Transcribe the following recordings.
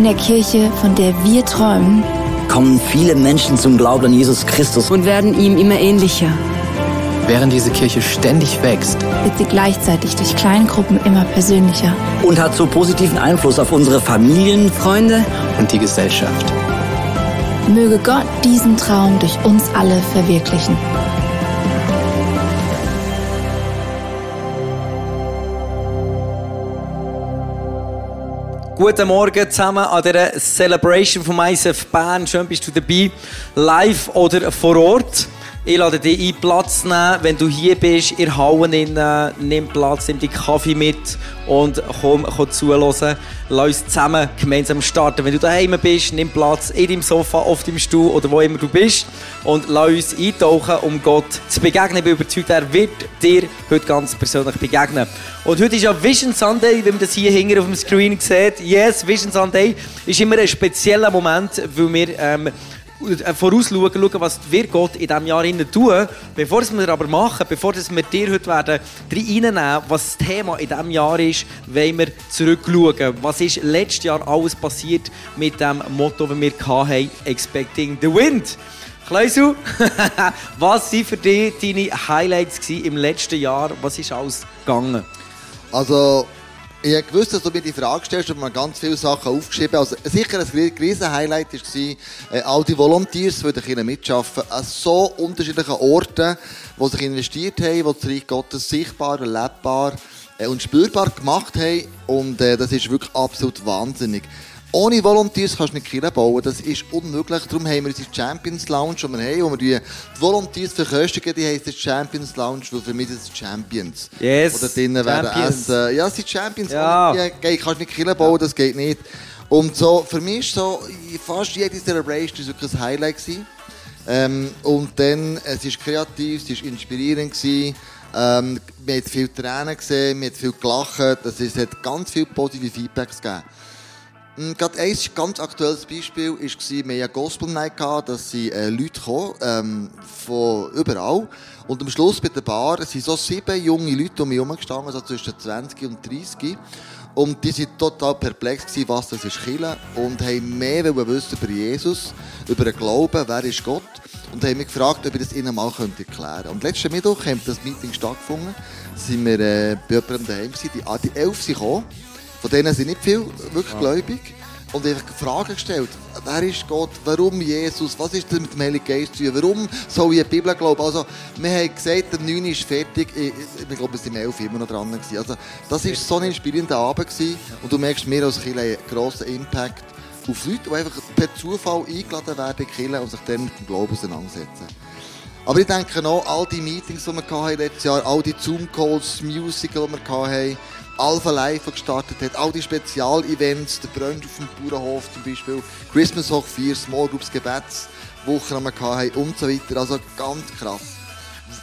In der Kirche, von der wir träumen, kommen viele Menschen zum Glauben an Jesus Christus und werden ihm immer ähnlicher. Während diese Kirche ständig wächst, wird sie gleichzeitig durch Kleingruppen immer persönlicher und hat so positiven Einfluss auf unsere Familien, Freunde und die Gesellschaft. Möge Gott diesen Traum durch uns alle verwirklichen. Guten Morgen zusammen an der Celebration vom ISF Bern. Schön bist du dabei, live oder vor Ort. Ich lade dich ein, Platz nehmen, wenn du hier bist, in Hauen, nimm Platz, nimm die Kaffee mit und komm, komm zuhören. Lass uns zusammen gemeinsam starten. Wenn du daheim bist, nimm Platz in deinem Sofa, auf deinem Stuhl oder wo immer du bist und lass uns eintauchen, um Gott zu begegnen. Ich bin überzeugt, er wird dir heute ganz persönlich begegnen. Und heute ist ja Vision Sunday, wie man das hier hinten auf dem Screen sieht. Yes, Vision Sunday ist immer ein spezieller Moment, weil wir ähm, äh, vorausschauen, schauen, was wird Gott in diesem Jahr tun. Bevor wir aber machen, bevor wir dir heute werden reinnehmen, was das Thema in diesem Jahr ist, wollen wir zurückschauen. Was ist letztes Jahr alles passiert mit dem Motto, das wir hatten, Expecting the Wind. Kleusel, was waren für dich deine Highlights im letzten Jahr? Was ist alles gegangen? Also, ich habe gewusst, dass du mir die Frage stellst und mir ganz viele Sachen aufgeschrieben. Also, sicher ein riesen Highlight war, äh, all die Volunteers, die hier mitarbeiten, an so unterschiedlichen Orten, die sich investiert haben, die das Reich Gottes sichtbar, erlebbar äh, und spürbar gemacht haben. Und äh, das ist wirklich absolut wahnsinnig. Ohne Volunteers kannst du nicht Kirche bauen. Das ist unmöglich. Darum haben wir unsere Champions Lounge, die wir haben, wo wir die Volunteers verköstigen. Die heisst Champions Lounge, weil für mich sind es Champions. Yes. Oder drinnen werden essen. Ja, es sind Champions. Ja. Ohne die kannst du nicht Kirche bauen, das geht nicht. Und so, für mich ist so, fast jede Celebration ist wirklich ein Highlight gewesen. Ähm, und dann, es ist kreativ, es war inspirierend gewesen. Ähm, wir haben viele Tränen gesehen, wir haben viel gelacht. Es hat ganz viele positive Feedbacks gegeben. Hm, gerade ein ganz aktuelles Beispiel war, wir hatten Gospel Night, dass sie äh, Leute kommen, ähm, von überall. Und am Schluss bei der Bar sind so sieben junge Leute um mich herumgestanden, also zwischen 20 und 30. Und die waren total perplex, was das ist Chile und haben mehr wissen über Jesus, über den Glauben, wer ist Gott. Und haben mich gefragt, ob ich das ihnen mal erklären könnte. Und letzten Mittwoch hat das Meeting stattgefunden. Da sind wir äh, bei jemandem daheim. Die, ah, die elf sind gekommen. Von denen sind nicht viele wirklich gläubig. Und einfach Fragen gestellt. Wer ist Gott? Warum Jesus? Was ist denn mit dem Heiligen Geist zu tun? Warum soll ich die Bibel glauben? Also, wir haben gesagt, der 9 ist fertig. Ich, ich glaube, es waren 11 immer noch dran. Gewesen. Also, das war so ein inspirierender Abend. Gewesen. Und du merkst, wir als Kirche einen grossen Impact auf Leute, die einfach per Zufall eingeladen werden in und sich dann mit dem Glauben auseinandersetzen. Aber ich denke noch, all die Meetings, die wir letztes Jahr, all die Zoom-Calls, Musical, die wir hatten, Alpha Live gestartet hat, all die Spezialevents, der Brunch auf dem Bauernhof zum Beispiel, Christmas Hoch 4, Small Groups Gebetswochen haben und so weiter. Also ganz krass.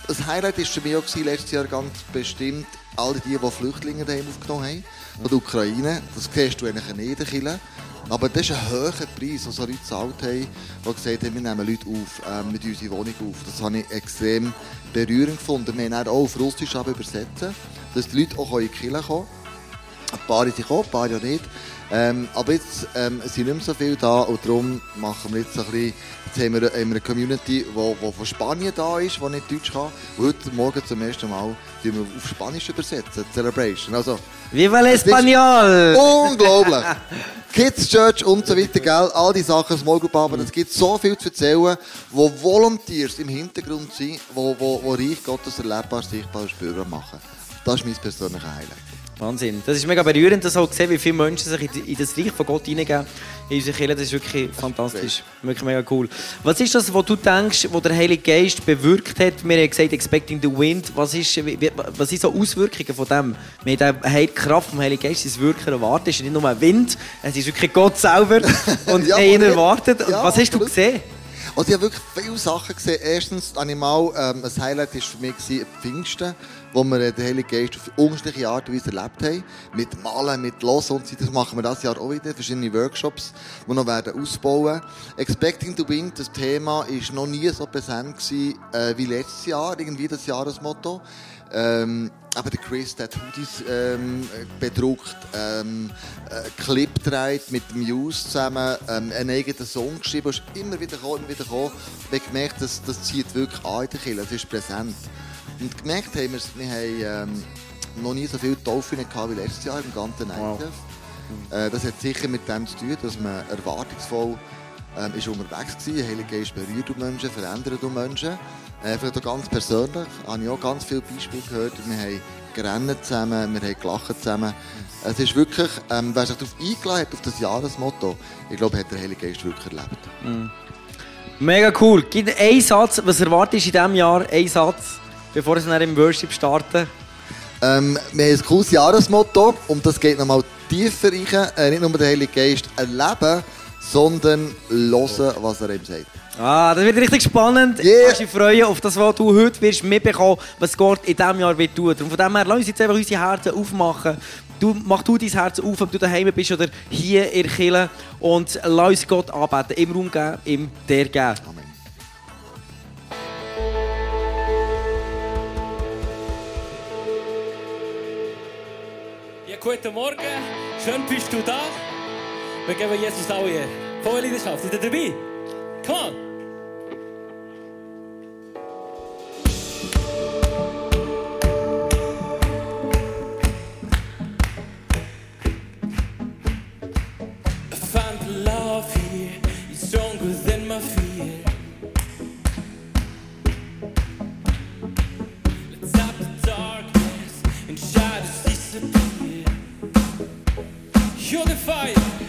Das Highlight war für mich auch letztes Jahr ganz bestimmt alle die, die Flüchtlinge daheim aufgenommen haben, von der Ukraine. Das siehst du eigentlich in der aber das ist ein hoher Preis, den so Leute gezahlt haben, die gesagt haben, wir nehmen Leute auf, äh, mit unserer Wohnung auf. Das habe ich extrem berührend gefunden. Wir haben auch auf Russisch übersetzen, dass die Leute auch in die Kirche kommen können. Ein paar sind gekommen, ein paar ja nicht. Ähm, aber jetzt ähm, sind nicht mehr so viele da und darum machen wir jetzt ein bisschen, jetzt haben wir, haben wir eine Community, die von Spanien da ist, die nicht Deutsch kann. Und heute Morgen zum ersten Mal die wir auf Spanisch übersetzen, Celebration. Also, Viva l'Espagnol! Unglaublich! Kids Church und so weiter, gell? all die Sachen, Small Group Arbeit, es gibt so viel zu erzählen, wo Volunteers im Hintergrund sind, wo, wo, wo Reich Gottes erlebbar, sichtbar, spürbar machen. Das ist mein persönlicher Highlight. Wahnsinn. Das ist mega berührend, das auch sehen, wie viele Menschen sich in das Reich von Gott hineingeben. In unsere Kirche, das ist wirklich fantastisch. Wirklich mega cool. Was ist das, was du denkst, was der Heilige Geist bewirkt hat? Wir haben gesagt, expecting the wind. Was, ist, was sind so Auswirkungen von dem? Wir haben die Kraft vom Heiligen Geist, das Wirken erwartet. Es ist nicht nur ein Wind, es ist wirklich Gott selber und ja, ihn erwartet. Ja, was hast du gesehen? Also ich habe wirklich viele Sachen gesehen. Erstens, Animal, ähm, ein Highlight war für mich Pfingsten wo wir den Heiligen Geist auf unterschiedliche Art und Weise erlebt haben. Mit Malen, mit Los und so. Das machen wir das Jahr auch wieder. Verschiedene Workshops, die noch werden ausbauen. Expecting to Win, das Thema, ist noch nie so präsent gewesen, äh, wie letztes Jahr. Irgendwie das Jahresmotto. Ähm, aber der Chris hat Hoodies ähm, bedruckt, ähm, äh, Clip gedreht mit Muse zusammen, ähm, einen eigenen Song geschrieben, ist immer wieder gekommen, immer wieder gekommen. Wir haben gemerkt, dass das zieht wirklich an in der Kirche, es ist präsent. Und gemerkt haben wir, wir haben ähm, noch nie so viele Taufen gehabt wie letztes Jahr im ganzen wow. Äh, das hat sicher mit dem zu tun, dass man erwartungsvoll ähm, ist unterwegs war. Der Heilige Geist berührt Menschen, verändert Menschen. Äh, vielleicht auch ganz persönlich habe ich auch ganz viele Beispiele gehört. Wir haben gerannt zusammen, wir haben gelacht zusammen. Es ist wirklich, ähm, wer sich darauf eingeladen hat, auf das Jahresmotto, ich glaube, hat der Heilige Geist wirklich erlebt. Mm. Mega cool. Gibt einen Satz, was erwartest du in diesem Jahr? Ein Satz, bevor wir dann im Worship starten? Ähm, wir haben ein cooles Jahresmotto und das geht nochmal tiefer rein. Äh, nicht nur der Heilige Geist erleben, sondern hören, was er ihm sagt. Ah, das wird richtig spannend. Yeah. Ich freue auf das, was du heute wirst mitbekommen, was Gott in diesem Jahr wird tun. Und von dem her, lass uns jetzt einfach unsere Herzen aufmachen. Du, mach du dein Herz auf, ob du daheim bist oder hier in der Kirche. Und lass uns Gott anbeten. Im Raum geben, im der geben. Guten Morgen. Schön bist du da. Wir geben Jesus alle Ehre. Volle Leidenschaft. Seid ihr dabei? Come on. You're.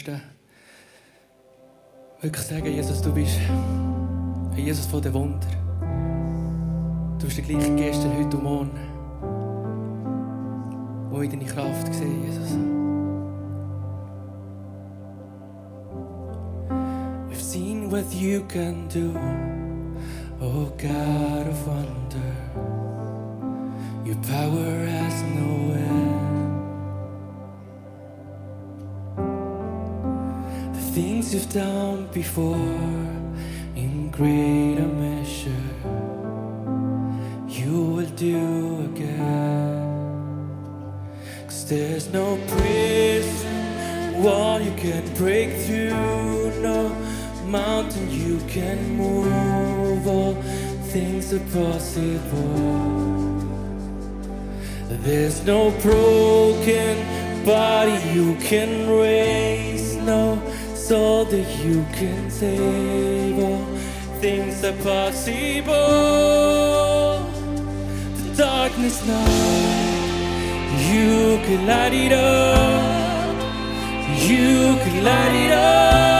Pfosten wirklich sagen, Jesus, du bist ein Jesus von den Wunder. Du bist der gleiche gestern, heute und morgen, wo ich deine Kraft sehe, Jesus. We've seen what you can do, oh God of wonder. Your power has no things you've done before in greater measure. You will do again. Cause there's no prison wall you can break through no mountain you can move all things are possible. There's no broken body you can raise no all that you can save. All things are possible. The darkness now, you can light it up. You can light it up.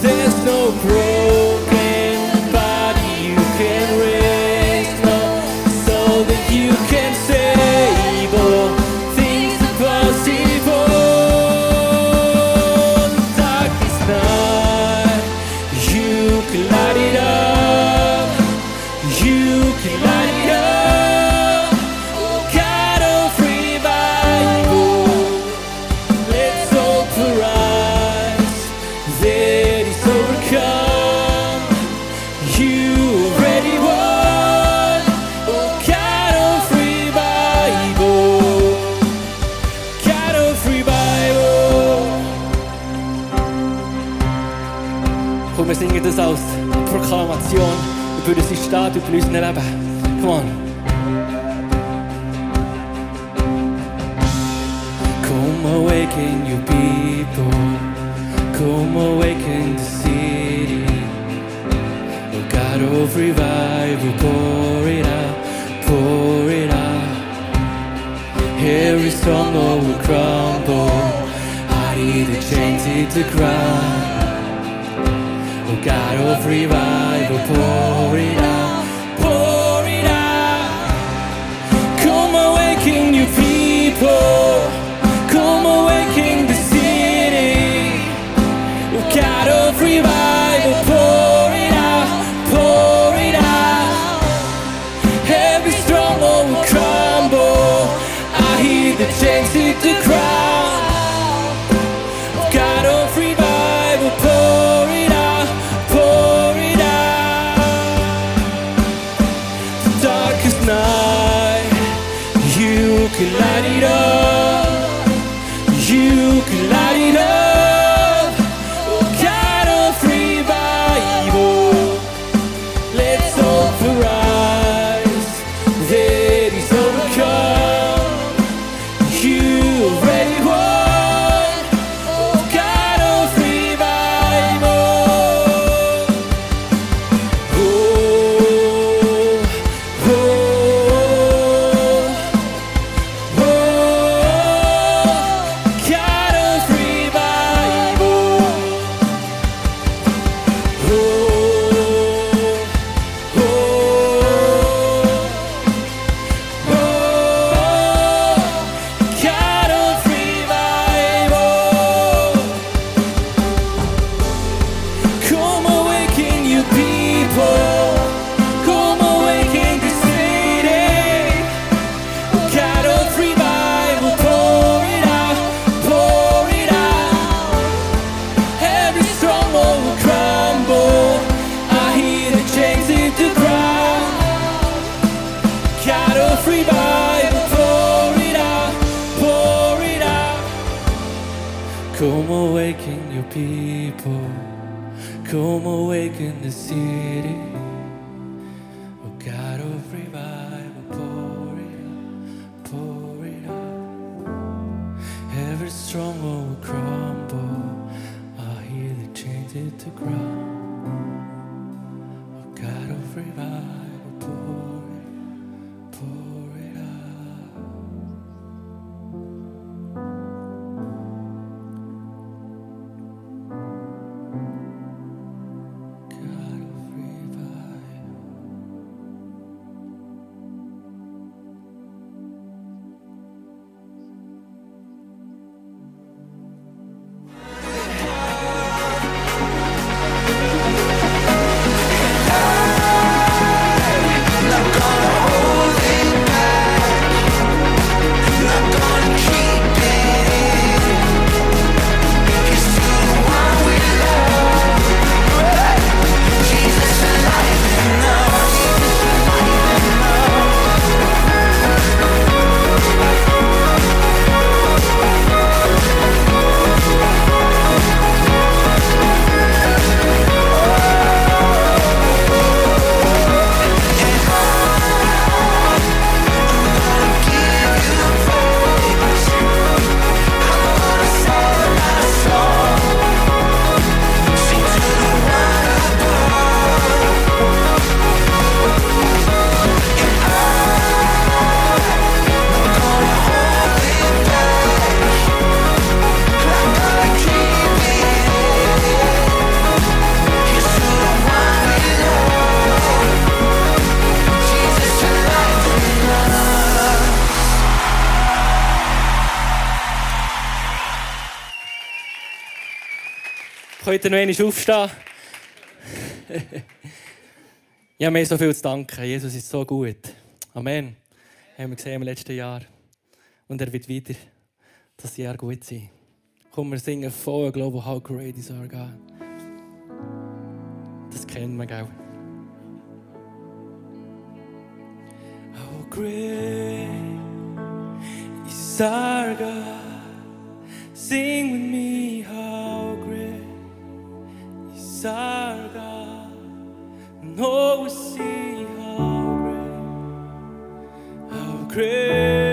There's no grace. staat u plus the daarbij. Come on. Come awaken you people. Come awaken the city. The God of revival, pour it out, pour it out. Every stronghold will crumble. I need to change it to ground. God of revival, pour it out. Ihr noch einmal aufstehen? ja, mir so viel zu danken. Jesus ist so gut. Amen. Haben wir gesehen im letzten Jahr. Und er wird wieder das Jahr gut sein. Komm, wir singen voll Global How Great is Our God. Das kennen wir, gell? How great is our God. Sing with me, our God. And oh, we see how great, how great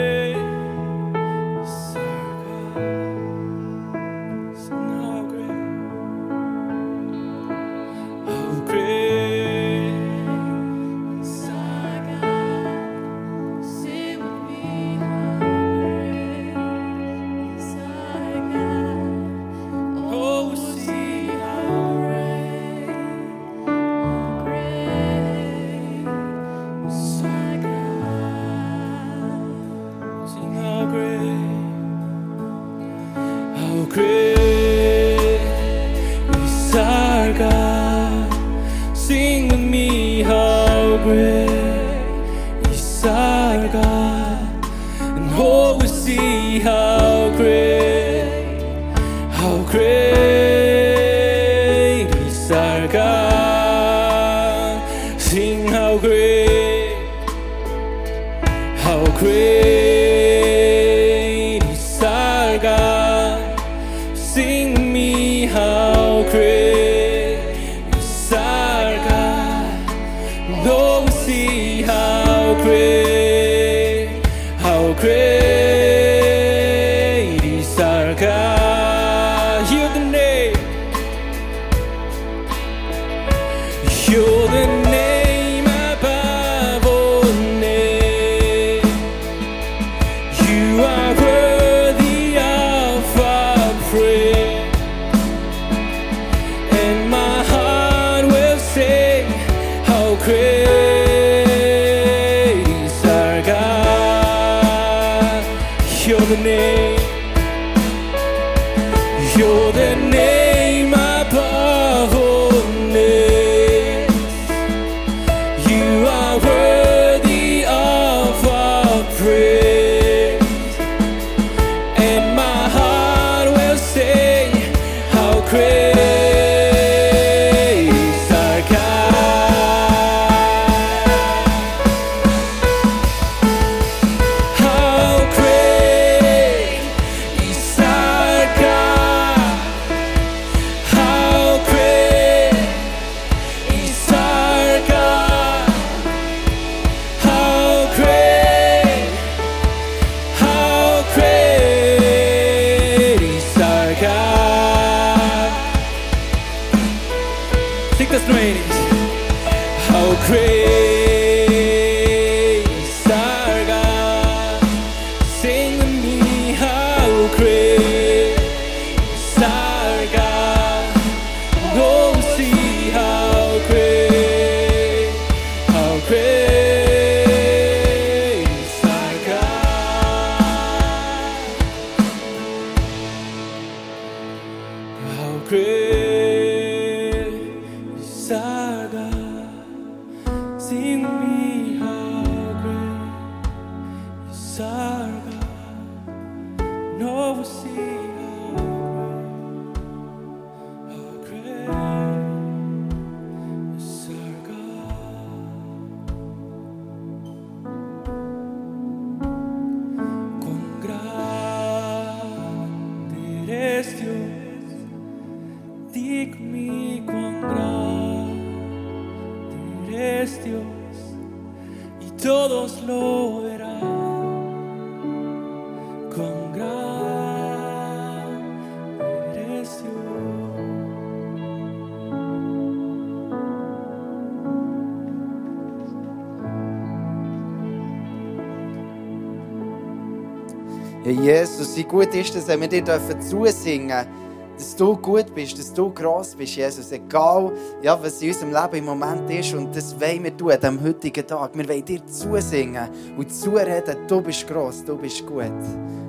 wie gut ist es, wenn wir dir dürfen zusingen dürfen, dass du gut bist, dass du gross bist, Jesus. Egal, ja, was in unserem Leben im Moment ist. Und das wollen wir tun, am heutigen Tag. Wir wollen dir zusingen und zureden, du bist gross, du bist gut.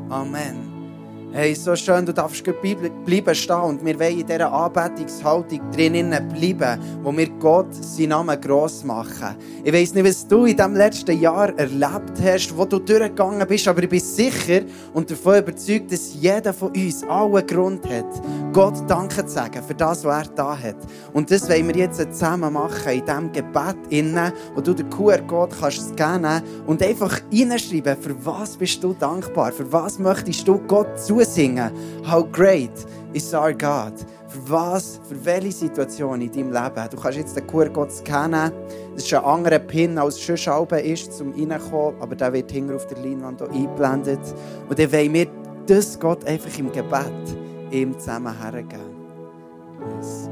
Amen. Hey, so schön, du darfst bleiben stehen und wir wollen in dieser Anbetungshaltung drinnen bleiben, wo wir Gott seinen Namen gross machen. Ich weiss nicht, was du in diesem letzten Jahr erlebt hast, wo du durchgegangen bist, aber ich bin sicher und davon überzeugt, dass jeder von uns allen Grund hat, Gott Danke zu sagen für das, was er da hat. Und das wollen wir jetzt zusammen machen, in diesem Gebet wo du den QR-Code kannst scannen und einfach reinschreiben, für was bist du dankbar, für was möchtest du Gott zusingen. How great is our God. Für was, für welche Situation in deinem Leben. Du kannst jetzt den QR-Code scannen. Das ist ein anderer Pin, als es Schalben ist, zum Reinkommen. Aber der wird hinten auf der Leinwand auch eingeblendet. Und dann wollen wir das Gott einfach im Gebet ihm zusammen hergeben. Yes,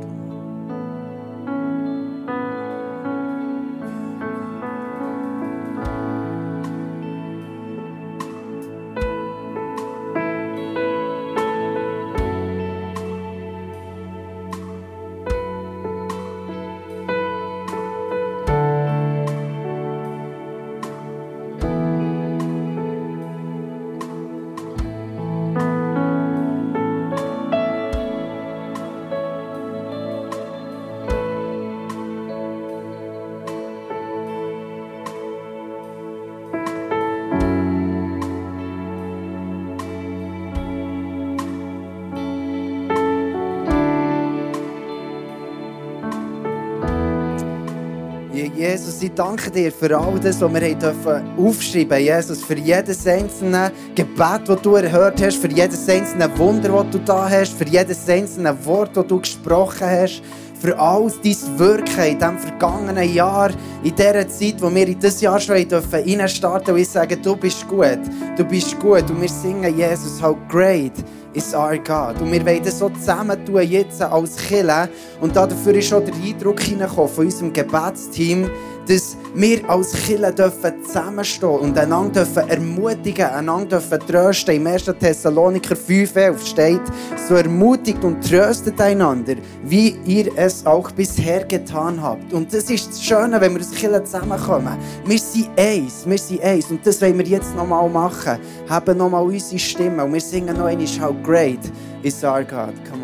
Jesus, ich danke dir für all das, was wir haben dürfen aufschreiben Jesus, für jedes einzelne Gebet, das du erhört hast, für jedes einzelne Wunder, das du da hast, für jedes einzelne Wort, das du gesprochen hast, für alles dein Wirken in diesem vergangenen Jahr, in dieser Zeit, wo wir in dieses Jahr schon haben dürfen reinstarten und ich sage, du bist gut, du bist gut und wir singen Jesus, how great is our God. Und wir wollen das so zusammen tun, jetzt als Kille. Und dafür ist schon der Eindruck hineingekommen von unserem Gebetsteam, dass wir als Kille dürfen zusammenstehen und einander dürfen ermutigen, einander dürfen trösten. Im 1. Thessaloniker 5,11 steht, so ermutigt und tröstet einander, wie ihr es auch bisher getan habt. Und das ist das Schöne, wenn wir als Kille zusammenkommen. Wir sind eins, wir sind eins. Und das wollen wir jetzt nochmal machen. Haben nochmal unsere Stimme und wir singen noch einmal, how great is our God. Come on,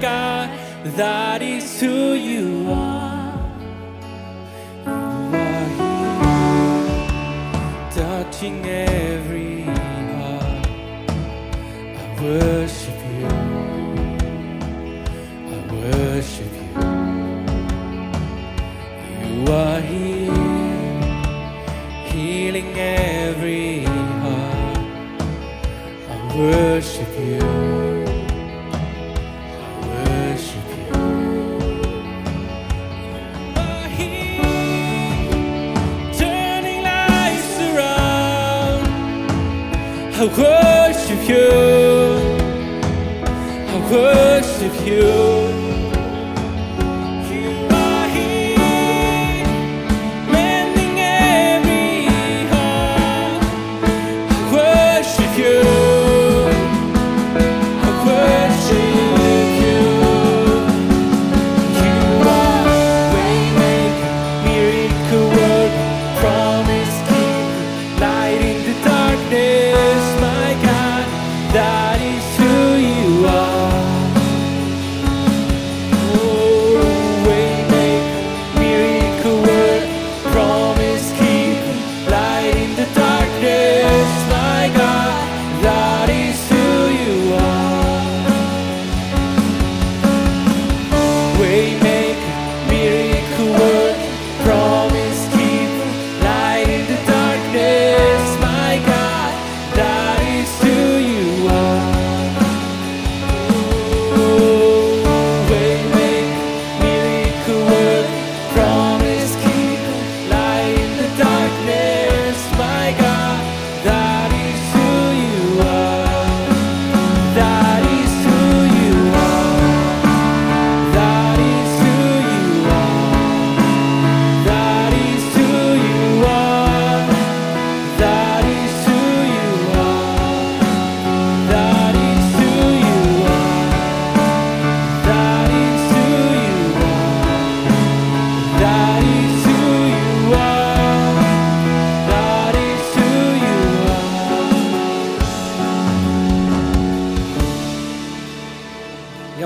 God. That is who you are. You are here, touching every heart. I worship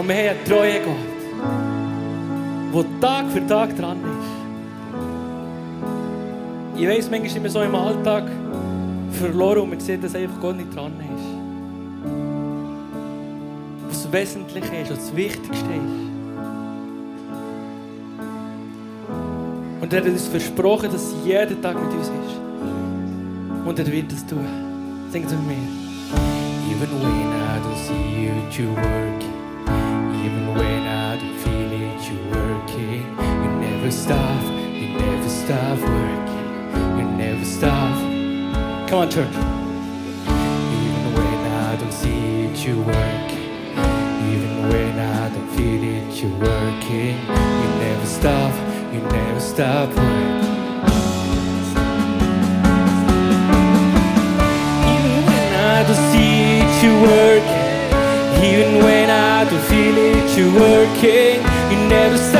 Ja, wir haben einen treuen Gott, der Tag für Tag dran ist. Ich weiss, manchmal sind wir so im Alltag verloren und man sieht, dass einfach Gott nicht dran ist. Was das Wesentliche ist, was das Wichtigste ist. Und er hat uns versprochen, dass er jeden Tag mit uns ist. Und er wird das tun. Singt es mit mir. Even when I don't see you, you work. Working. You never stop, you never stop working. You never stop. Come on, church. Even when I don't see it, you work. Even when I don't feel it, you're working. You never stop, you never stop working. Even when I don't see it, you're working. Even when I don't feel it, you're working. You never stop, you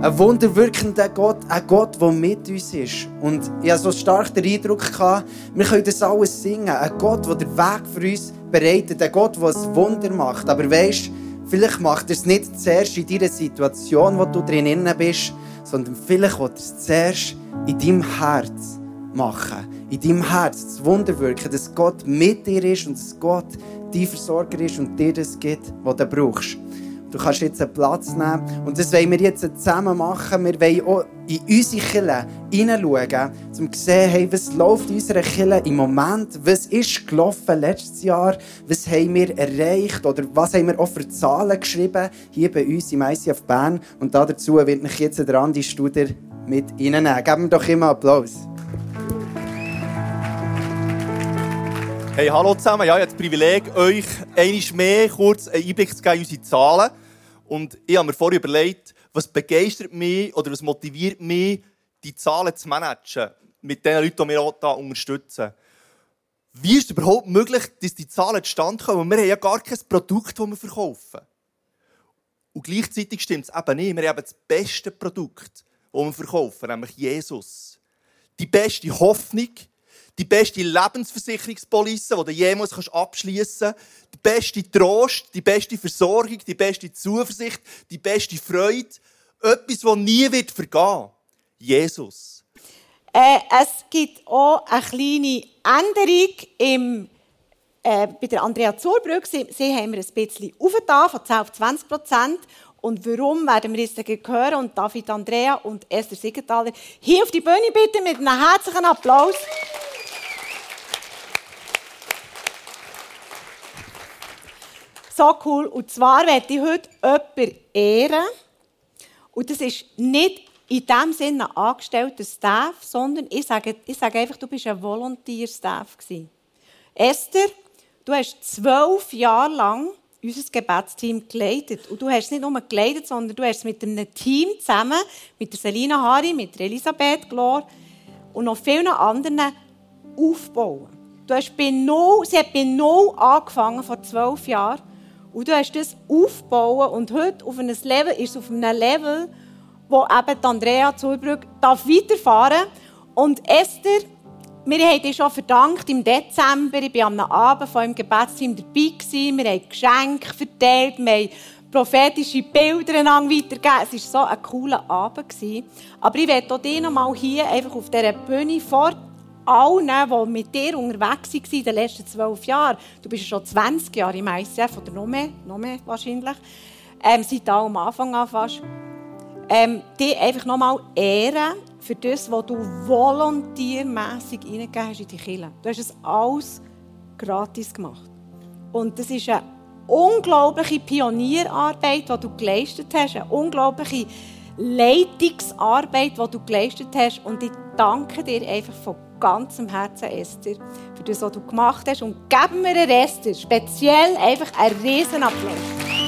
ein wunderwirkender Gott, ein Gott, der mit uns ist. Und ich hatte so stark den Eindruck, gehabt, wir können das alles singen. Ein Gott, der den Weg für uns bereitet, ein Gott, der ein Wunder macht. Aber weißt, vielleicht macht er es nicht zuerst in deiner Situation, wo du drin bist, sondern vielleicht wird er es zuerst in deinem Herz machen. In deinem Herz das Wunder wirken, dass Gott mit dir ist und dass Gott dein Versorger ist und dir das gibt, was du brauchst. Du kannst jetzt einen Platz nehmen. Und das wollen wir jetzt zusammen machen. Wir wollen auch in unsere Kirche hineinschauen, um zu sehen, hey, was läuft in unserer Kirche im Moment? Was ist gelaufen letztes Jahr? Was haben wir erreicht? Oder was haben wir auch für Zahlen geschrieben hier bei uns im ICF Bern? Und dazu wird mich jetzt der Andi Studer mit reinnehmen. Geben wir doch immer Applaus. Hey, hallo zusammen. Ja, ich habe das Privileg, euch einmal mehr kurz einen Einblick zu geben in unsere Zahlen. Und ich habe mir vorher überlegt, was begeistert mich oder was motiviert mich, die Zahlen zu managen mit den Leuten, die wir auch hier unterstützen. Wie ist es überhaupt möglich, dass die Zahlen zustande kommen? Wir haben ja gar kein Produkt, das wir verkaufen. Und gleichzeitig stimmt es eben nicht. Wir haben das beste Produkt, das wir verkaufen, nämlich Jesus. Die beste Hoffnung, die beste Lebensversicherungspolice, die du jemals abschließen kannst, der beste Trost, die beste Versorgung, die beste Zuversicht, die beste Freude. Etwas, das nie wird vergehen. Jesus. Äh, es gibt auch eine kleine Änderung im, äh, bei der Andrea Zurbrück. Sie, sie haben wir ein bisschen aufgetan, von 10 auf 20 Prozent. Und warum, werden wir jetzt hören. Und David Andrea und Esther Siegenthaler hier auf die Bühne bitte mit einem herzlichen Applaus. So cool. Und zwar werde ich heute jemanden ehren. Und das ist nicht in dem Sinne ein angestellter Staff, sondern ich sage, ich sage einfach, du bist ein Volunteer-Staff. Esther, du hast zwölf Jahre lang unser Gebetsteam geleitet. Und du hast nicht nur geleitet, sondern du hast es mit einem Team zusammen, mit der Selina Hari, mit der Elisabeth Glor und noch vielen anderen aufbauen. Du hast bei null, sie hat bei null angefangen, vor zwölf Jahren. Und du hast das aufbauen und heute auf einem Level, ist es auf einem Level, wo eben Andrea Zulbrück darf weiterfahren Und Esther, wir haben dir schon verdankt im Dezember. Ich war am Abend von im Gebetsteam dabei. Gewesen. Wir haben Geschenke verteilt, wir haben prophetische Bilder weitergegeben. Es war so ein cooler Abend. Gewesen. Aber ich werde auch dich noch mal hier einfach auf dieser Bühne vor allen, die mit dir unterwegs waren in den letzten zwölf Jahren. Du bist schon 20 Jahre im ICF oder noch mehr, noch mehr wahrscheinlich. Ähm, seit am Anfang an fast. Ähm, dich einfach noch mal ehren für das, was du volontiermässig reingegeben hast in die Kirche. Du hast es alles gratis gemacht. Und das ist eine unglaubliche Pionierarbeit, die du geleistet hast, eine unglaubliche Leitungsarbeit, die du geleistet hast. Und ich danke dir einfach von ganzem Herzen, Esther, für das, was du gemacht hast. Und geben wir Esther speziell einfach einen riesen Applaus.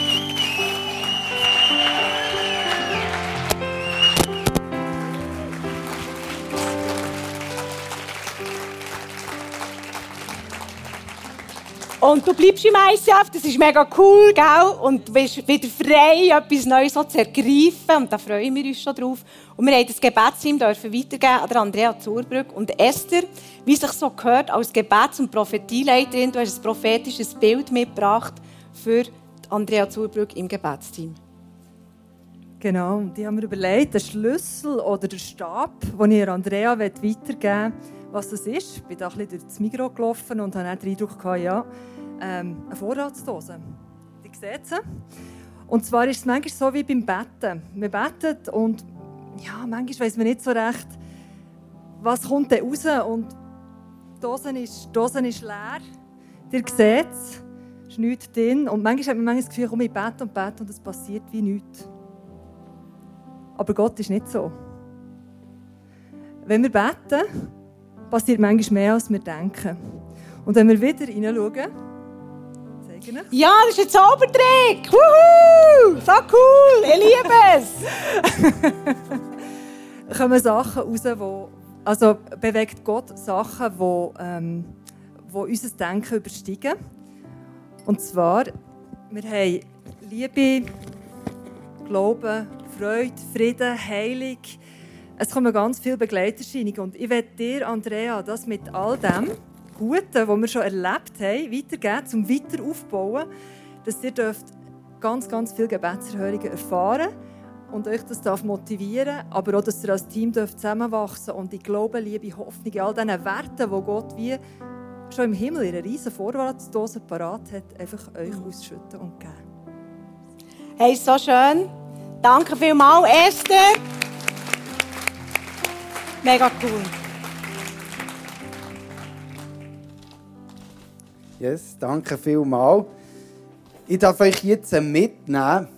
Und du bleibst im ICF, das ist mega cool, gell? Und du bist wieder frei, etwas Neues zu ergreifen. Und da freuen wir uns schon drauf. Und wir haben das Gebetsteam weitergeben an Andrea Zurbrück. Und Esther, wie sich so gehört, als Gebets- und Prophetieleiterin, du hast ein prophetisches Bild mitgebracht für Andrea Zurbrück im Gebetsteam. Genau, und ich habe mir überlegt, der Schlüssel oder der Stab, den ich Andrea weitergeben will, was das ist. Ich bin da ein bisschen durch das Mikro gelaufen und hatte den Eindruck, gehabt, ja, ähm, eine Vorratsdose. Die seht sie. Und zwar ist es manchmal so wie beim Betten. Man betet und ja, manchmal weiß man nicht so recht, was kommt denn raus. Und die Dose ist, die Dose ist leer. Ihr seht es. Es ist nichts drin. Und manchmal hat man manchmal das Gefühl, komm, ich bete und bete und es passiert wie nichts. Aber Gott ist nicht so. Wenn wir beten, passiert manchmal mehr, als wir denken. Und wenn wir wieder hineinschauen, zeige ich euch. Ja, das ist ein Zaubertrick! Wuhu! So cool! Ich liebe es! kommen Sachen raus, wo, also bewegt Gott Sachen, wo, ähm, wo unser Denken übersteigen. Und zwar, wir haben Liebe, Glauben, Freude, Frieden, Heilung. Es kommen ganz viele Begleiterscheinungen. Und ich werde dir, Andrea, das mit all dem Guten, was wir schon erlebt haben, weitergeben, zum Weiteraufbauen, dass ihr dürft ganz, ganz viele Gebetserhörungen erfahren und euch das darf motivieren, aber auch, dass ihr als Team dürft zusammenwachsen und ich glaube, Liebe, Hoffnung, all diesen Werten, die Gott wie schon im Himmel in einer riesen Vorratsdose parat hat, einfach euch ausschütten und geben. Hey, so schön. Danke vielmals, Esther. Mega cool. Yes, danke vielmals. Ich darf euch jetzt mitnehmen,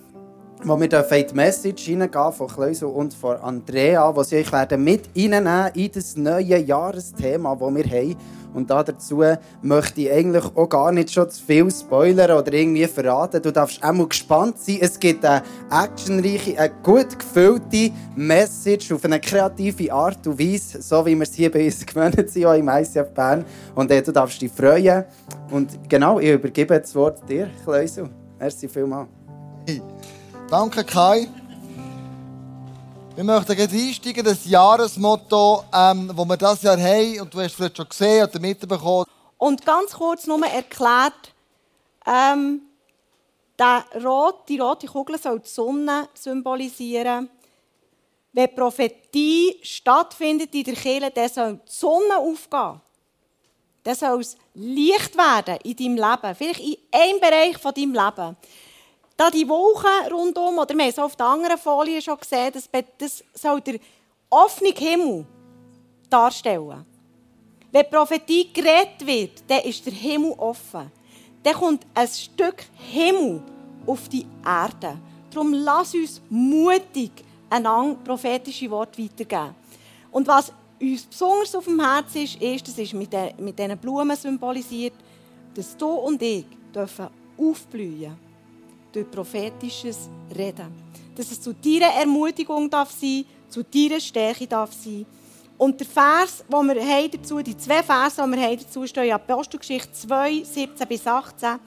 wo wir dürfen die Message hineingehen von Kleusel und von Andrea, wo sie euch werden mit reinnehmen in das neue Jahresthema, das wir haben. Und da dazu möchte ich eigentlich auch gar nicht schon zu viel spoilern oder irgendwie verraten. Du darfst auch mal gespannt sein. Es gibt eine actionreiche, eine gut gefüllte Message auf eine kreative Art und Weise, so wie wir es hier bei uns gewöhnt sind, auch im ICF Bern. Und äh, du darfst dich freuen. Und genau, ich übergebe das Wort dir, Kleusel. Merci vielmals. Danke, Kai. Wir möchten gleich einsteigen, das Jahresmotto, ähm, das wir dieses Jahr haben, und du hast es vielleicht schon gesehen oder mitbekommen. Und ganz kurz nur erklärt, ähm, der Rot, die rote Kugel soll die Sonne symbolisieren. Wenn Prophetie stattfindet in der Kirche, dann soll die Sonne aufgehen. Dann soll es Licht werden in deinem Leben. Vielleicht in einem Bereich von deinem Leben. Da die Wolken rundum, oder wir haben es auf der anderen Folie schon gesehen, das, das soll der offene Himmel darstellen. Wenn Prophetie geredet wird, dann ist der Himmel offen. Dann kommt ein Stück Himmel auf die Erde. Darum lass uns mutig einander prophetische Worte weitergeben. Und was uns besonders auf dem Herzen ist, ist, das ist mit, mit diesen Blumen symbolisiert, dass du und ich dürfen aufblühen durch prophetisches Reden. Dass es zu deiner Ermutigung darf sein, zu deiner Stärke darf sein. Und der Vers, den wir dazu, die zwei Verse, die wir haben dazu, stehen Apostelgeschichte 2, 17 bis 18.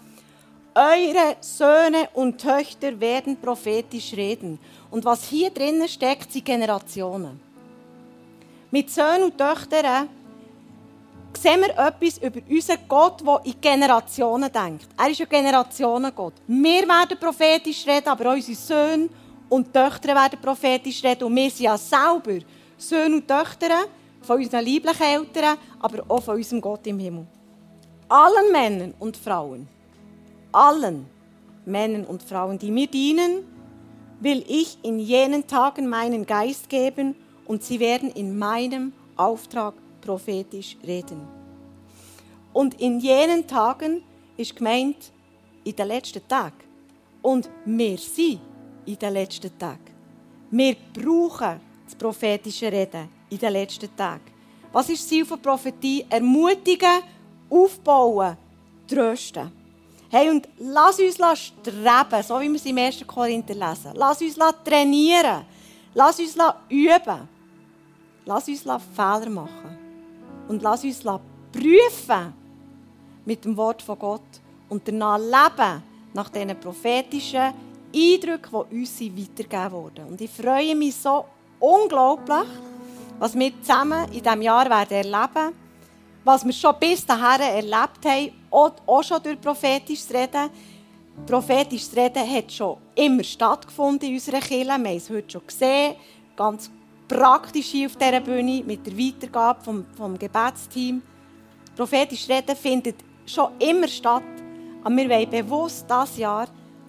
Eure Söhne und Töchter werden prophetisch reden. Und was hier drinnen steckt, sind Generationen. Mit Söhnen und Töchtern sehen wir etwas über unseren Gott, der in Generationen denkt. Er ist ein Generationengott. Wir werden prophetisch reden, aber unsere Söhne und Töchter werden prophetisch reden. Und wir sind ja selber Söhne und Töchter von unseren lieblichen Eltern, aber auch von unserem Gott im Himmel. Allen Männern und Frauen, allen Männern und Frauen, die mir dienen, will ich in jenen Tagen meinen Geist geben und sie werden in meinem Auftrag prophetisch reden. Und in jenen Tagen ist gemeint in den letzten Tagen. Und wir sind in den letzten Tagen. Wir brauchen das prophetische Reden in den letzten Tagen. Was ist das Ziel von Prophetie? Ermutigen, aufbauen, trösten. Hey, und lass uns streben, so wie wir es im 1. Korinther lesen. Lass uns trainieren. Lass uns üben. Lass uns Fehler machen. Und lass uns prüfen mit dem Wort von Gott und danach leben nach diesen prophetischen Eindrücken, die uns weitergegeben wurden. Und ich freue mich so unglaublich, was wir zusammen in diesem Jahr werden erleben was wir schon bis dahin erlebt haben, auch, schon durch prophetisches Reden. Prophetisches Reden hat schon immer stattgefunden in unserer Kirche. Wir haben es heute schon gesehen, ganz praktisch hier auf dieser Bühne mit der Weitergabe vom, vom Gebetsteam. Prophetisches Reden findet schon immer statt, aber wir wollen bewusst dieses Jahr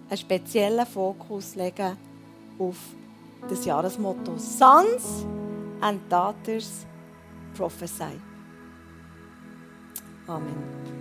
einen speziellen Fokus legen auf das Jahresmotto Sons and Daughters Prophesy. Amen.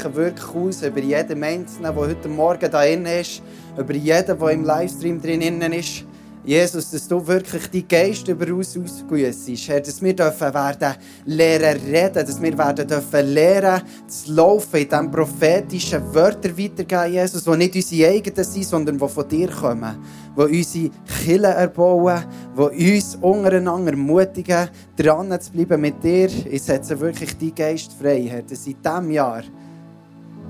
Jesus, ich spreche wirklich aus über jeden Einzelnen, der heute Morgen da drin ist, über jeden, der im Livestream drin ist. Jesus, dass du wirklich die Geist über uns ausgüssest. Herr, dass wir dürfen werden lernen reden, dass wir werden dürfen lernen zu laufen in diesem prophetischen Wörter weitergeben, Jesus, die nicht unsere eigenen sind, sondern die von dir kommen. Die unsere Kirchen erbauen, die uns untereinander ermutigen, dran zu bleiben mit dir. Ich setze wirklich die Geist frei, Herr, dass in diesem Jahr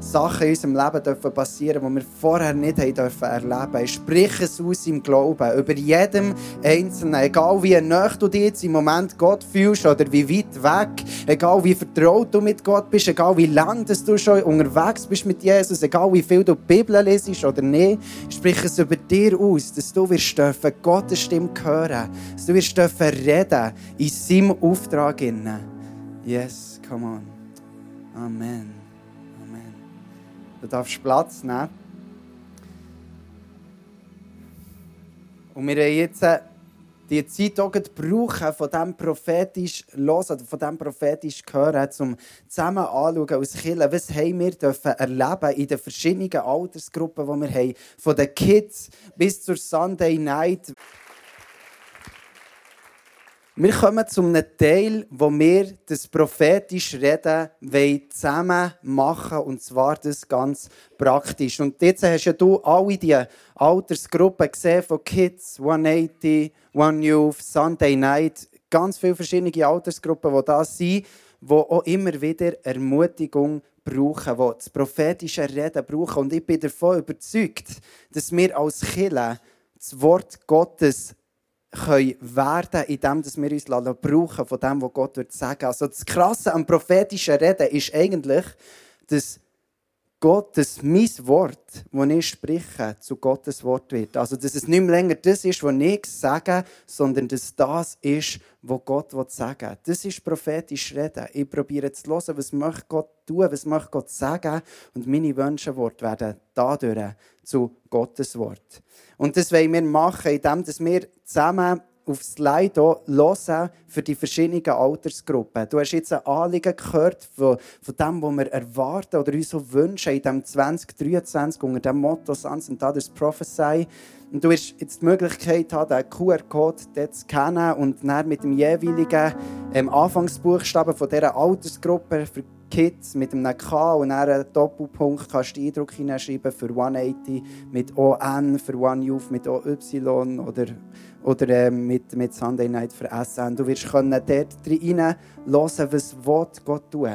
Sachen in unserem Leben dürfen passieren, die wir vorher nicht haben dürfen erleben. Ich spreche es aus im Glauben, über jedem Einzelnen. Egal wie nah du dich jetzt im Moment Gott fühlst oder wie weit weg, egal wie vertraut du mit Gott bist, egal wie lange du schon unterwegs bist mit Jesus, egal wie viel du die Bibel lesest oder nicht, ich spreche es über dir aus, dass du wirst dürfen Gottes Stimme hören, dass du wirst dürfen reden in seinem Auftrag. Innen. Yes, come on. Amen. Du darfst Platz nehmen. Und wir haben jetzt äh, die Zeit auch brauchen, von diesem prophetisch hören, von diesem prophetisch hören, um zusammen anzuschauen als Kirche, was haben wir dürfen erleben in den verschiedenen Altersgruppen, die wir haben. Von den Kids bis zur Sunday Night. Wir kommen zu einem Teil, wo wir das prophetische Reden wollen zusammen machen und zwar das ganz praktisch. Und jetzt hast ja du alle die Altersgruppen gesehen von Kids, 180, One Youth, Sunday Night, ganz viele verschiedene Altersgruppen, die da sind, die auch immer wieder Ermutigung brauchen, die das prophetische Reden brauchen. Und ich bin davon überzeugt, dass wir als Kirche das Wort Gottes können werden, indem wir uns brauchen von dem, was Gott wird sagen. Also das Krasse am prophetischen Reden ist eigentlich, dass Gott, dass mein Wort, das ich spreche, zu Gottes Wort wird. Also, dass es nicht mehr länger das ist, was ich sage, sondern dass das ist, was Gott sagen will. Das ist prophetisch Reden. Ich probiere zu hören, was möchte Gott tun, was möchte Gott sagen. Und meine Wünschenworte werden dadurch zu Gottes Wort. Und das wollen wir machen, indem wir zusammen auf Slide hören für die verschiedenen Altersgruppen. Du hast jetzt ein Anliegen gehört von, von dem, was wir erwarten oder uns so wünschen in dem 2023 unter dem Motto Sons and Others Prophesy. Und du wirst jetzt die Möglichkeit den QR-Code zu kennen und dann mit dem jeweiligen ähm, Anfangsbuchstaben von dieser Altersgruppe für Kids mit einem K und einen Doppelpunkt kannst du Eindruck hineinschreiben für 180 mit ON, für One Youth mit OY oder oder äh, mit, mit Sunday Night für SN. Du wirst können dort rein hören, was Gott tun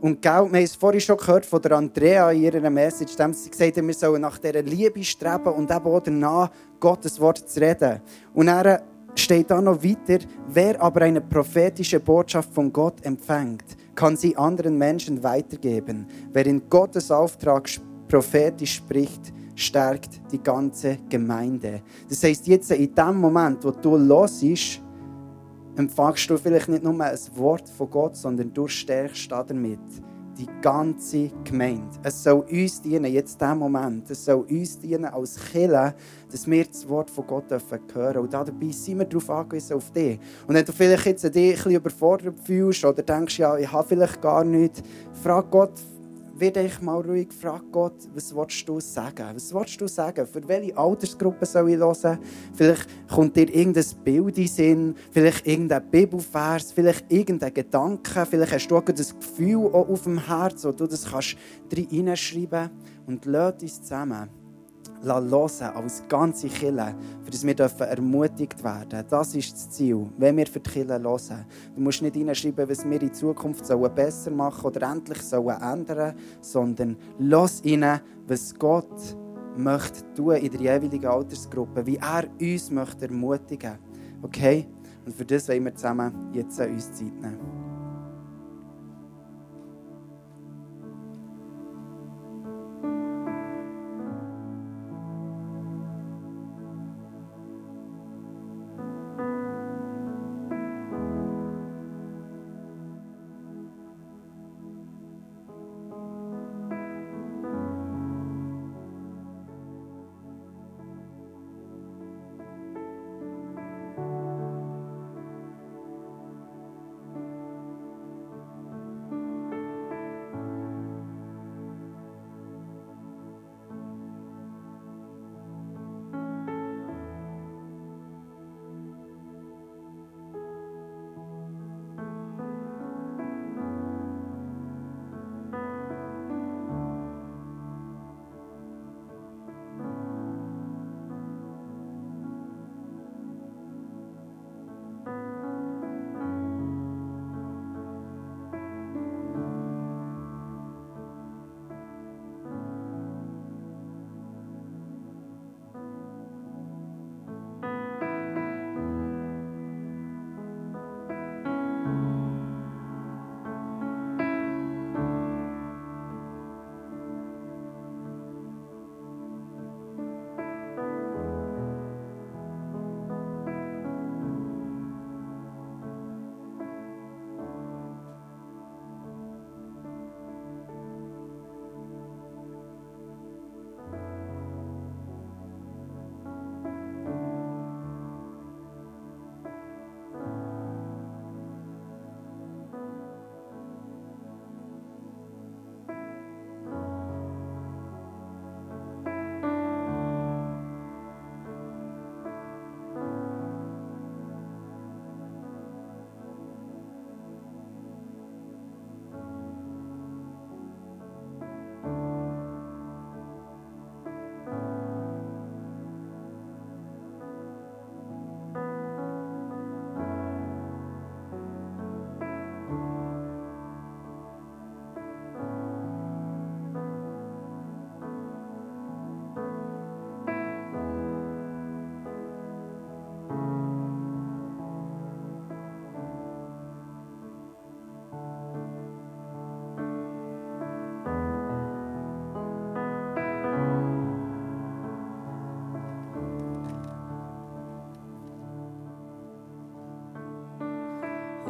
Und gell, wir haben es vorhin schon gehört von der Andrea in ihrer Message, dem sie gesagt hat, wir sollen nach dieser Liebe streben und eben auch danach Gottes Wort zu reden. Und dann steht da noch weiter, wer aber eine prophetische Botschaft von Gott empfängt, kann sie anderen Menschen weitergeben. Wer in Gottes Auftrag prophetisch spricht, stärkt die ganze Gemeinde. Das heißt, jetzt in dem Moment, wo du los ist, empfangst du vielleicht nicht nur ein Wort von Gott, sondern du stärkst damit die ganze Gemeinde. Es soll uns dienen, jetzt diesem Moment, es soll uns dienen als Killer, dass wir das Wort von Gott hören dürfen. Und dabei sind wir darauf angewiesen, auf dich. Und wenn du vielleicht jetzt dich ein bisschen überfordert fühlst oder denkst, ja, ich habe vielleicht gar nichts, frag Gott, wird ich mal ruhig, frag Gott, was willst du sagen? Was willst du sagen? Für welche Altersgruppe soll ich hören? Vielleicht kommt dir irgendein Bild in Sinn, vielleicht irgendein Bibelvers, vielleicht irgendein Gedanke, vielleicht hast du auch das Gefühl auf dem Herz, wo du das kannst reinschreiben und lass uns zusammen hören als ganze Kille, für das wir ermutigt werden dürfen. Das ist das Ziel, wenn wir für die Kille hören. Du musst nicht hineinschreiben, was wir in Zukunft besser machen oder endlich ändern sollen, sondern lass rein, was Gott möchte tun in der jeweiligen Altersgruppe, wie er uns möchte ermutigen möchte. Okay? Und für das wollen wir zusammen jetzt uns Zeit nehmen.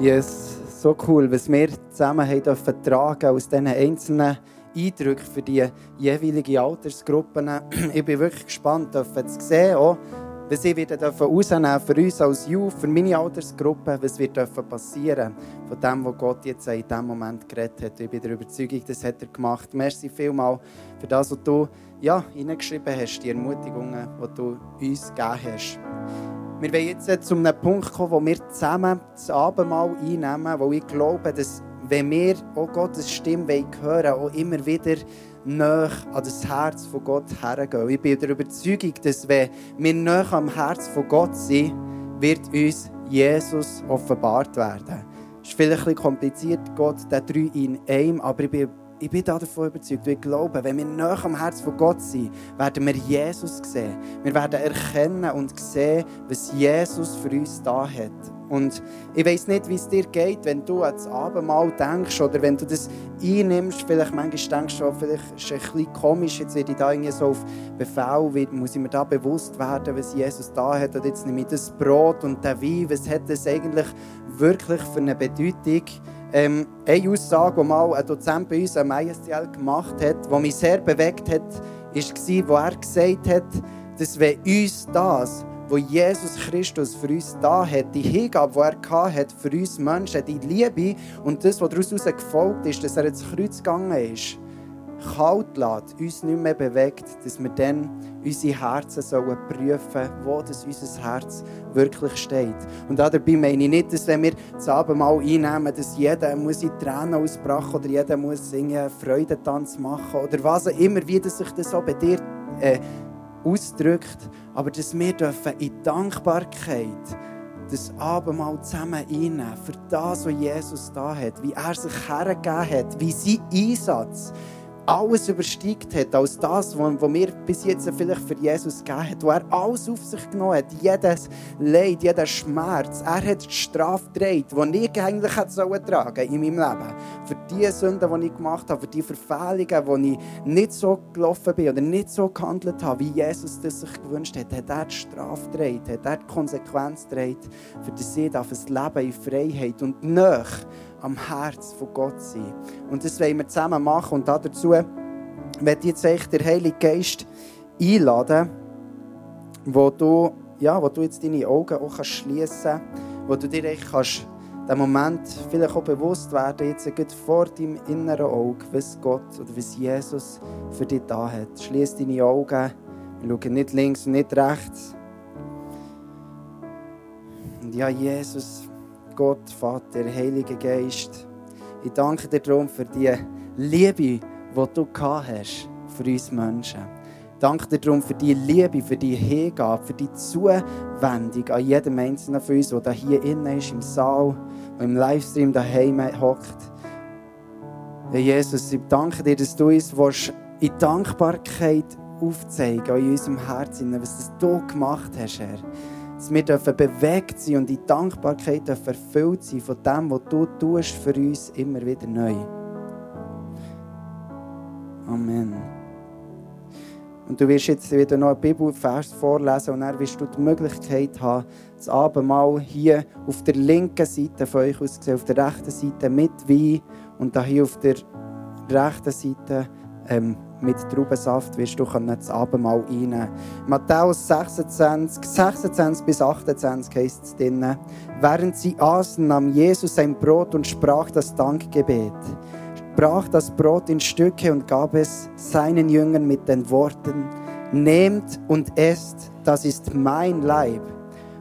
Yes, so cool, was wir zusammen haben dürfen tragen aus diesen einzelnen Eindrücken für die jeweiligen Altersgruppen. Ich bin wirklich gespannt, zu sehen, was ich wieder rausnehmen für uns als Youth, für meine Altersgruppe, was wird passieren von dem, was Gott jetzt in diesem Moment geredet hat. Ich bin der Überzeugung, das hat er gemacht. Merci vielmal für das, was du ja, hineingeschrieben hast, die Ermutigungen, die du uns gegeben hast. Wir wollen jetzt zu einem Punkt kommen, wo wir zusammen das Abendmahl einnehmen, wo ich glaube, dass wenn wir auch Gottes Stimme hören wollen, auch immer wieder näher an das Herz von Gott hergehen. Ich bin der Überzeugung, dass wenn wir näher am Herz von Gott sind, wird uns Jesus offenbart werden. Es ist vielleicht ein bisschen kompliziert, Gott, der drei in einem, aber ich bin ich bin davon überzeugt, ich glaube, wenn wir näher am Herz von Gott sind, werden wir Jesus sehen. Wir werden erkennen und sehen, was Jesus für uns da hat. Und ich weiß nicht, wie es dir geht, wenn du ans Abendmahl denkst oder wenn du das einnimmst. Vielleicht manchmal denkst du, vielleicht ist es ein bisschen komisch, jetzt werde ich da irgendwie so auf Befehl, muss ich mir da bewusst werden, was Jesus da hat. Und jetzt nehme ich das Brot und den Wein, was hat das eigentlich wirklich für eine Bedeutung? Ähm, eine Aussage, die mal ein Dozent bei uns am ISTL gemacht hat, die mich sehr bewegt hat, war, wo er gesagt hat, dass wenn uns das, was Jesus Christus für uns da hat, die Hingabe, die er hat für uns Menschen, die Liebe und das, was daraus gefolgt ist, dass er ins Kreuz gegangen ist, kalt lässt, uns nicht mehr bewegt, dass wir dann unsere Herzen sollen prüfen wo das unser Herz wirklich steht. Und dabei meine ich nicht, dass wenn wir das Abendmahl einnehmen, dass jeder muss in Tränen ausbrechen oder jeder muss einen Freudentanz machen oder was auch immer, wie das sich das so bei dir äh, ausdrückt. Aber dass wir dürfen in Dankbarkeit das Abendmahl zusammen einnehmen für das, was Jesus da hat, wie er sich hergegeben hat, wie sein Einsatz alles übersteigt hat, als das, was wir bis jetzt vielleicht für Jesus gegeben haben, wo er alles auf sich genommen hat, jedes Leid, jeder Schmerz. Er hat die Strafe getragen, die ich eigentlich hätte tragen in meinem Leben. Für die Sünden, die ich gemacht habe, für die Verfehlungen, wo ich nicht so gelaufen bin oder nicht so gehandelt habe, wie Jesus das sich gewünscht hat, hat er die Strafe getragen, hat er die Konsequenz getragen, für das ich ein Leben in Freiheit und nach am Herz von Gott sein. Und das wollen wir zusammen machen. Und dazu werde ich jetzt echt den Heiligen Geist einladen, wo du, ja, wo du jetzt deine Augen auch schliessen kannst, wo du dir echt kannst den Moment vielleicht auch bewusst werden, jetzt vor deinem inneren Auge, was Gott oder was Jesus für dich da hat. Schließ deine Augen, wir schauen nicht links und nicht rechts. Und ja, Jesus, Gott, Vater, Heiliger Geist, ich danke dir darum für die Liebe, die du gehabt hast für uns Menschen. Ich danke dir darum für die Liebe, für die Hingabe, für die Zuwendung an jedem Einzelnen von uns, der hier innen ist, im Saal, der im Livestream daheim hockt. Jesus, ich danke dir, dass du uns in Dankbarkeit aufzeigen in unserem Herzen, was du gemacht hast, Herr dass wir dürfen bewegt sein und in Dankbarkeit dürfen erfüllt sein von dem, was du tust für uns immer wieder neu. Amen. Und du wirst jetzt wieder noch einen Bibelvers vorlesen und dann wirst du die Möglichkeit haben, das Abendmahl hier auf der linken Seite von euch aus gesehen, auf der rechten Seite mit Wein und da hier auf der rechten Seite ähm, mit Traubensaft wirst du das Abendmahl einnehmen. Matthäus 26, 26 bis 28 heißt es drinnen. Während sie aßen, nahm Jesus sein Brot und sprach das Dankgebet. Brach das Brot in Stücke und gab es seinen Jüngern mit den Worten: Nehmt und esst, das ist mein Leib.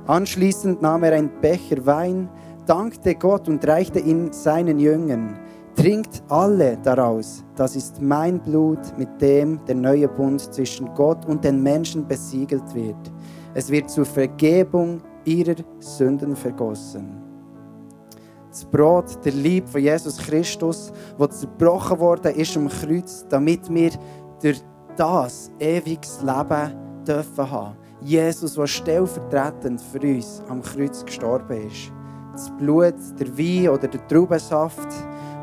Anschließend nahm er einen Becher Wein, dankte Gott und reichte ihn seinen Jüngern. Trinkt alle daraus. Das ist mein Blut, mit dem der neue Bund zwischen Gott und den Menschen besiegelt wird. Es wird zur Vergebung ihrer Sünden vergossen. Das Brot, der Lieb von Jesus Christus, das zerbrochen wurde, ist am Kreuz, damit wir durch das ewiges Leben dürfen haben. Jesus, der stellvertretend für uns am Kreuz gestorben ist. Das Blut, der Wein oder der Traubensaft,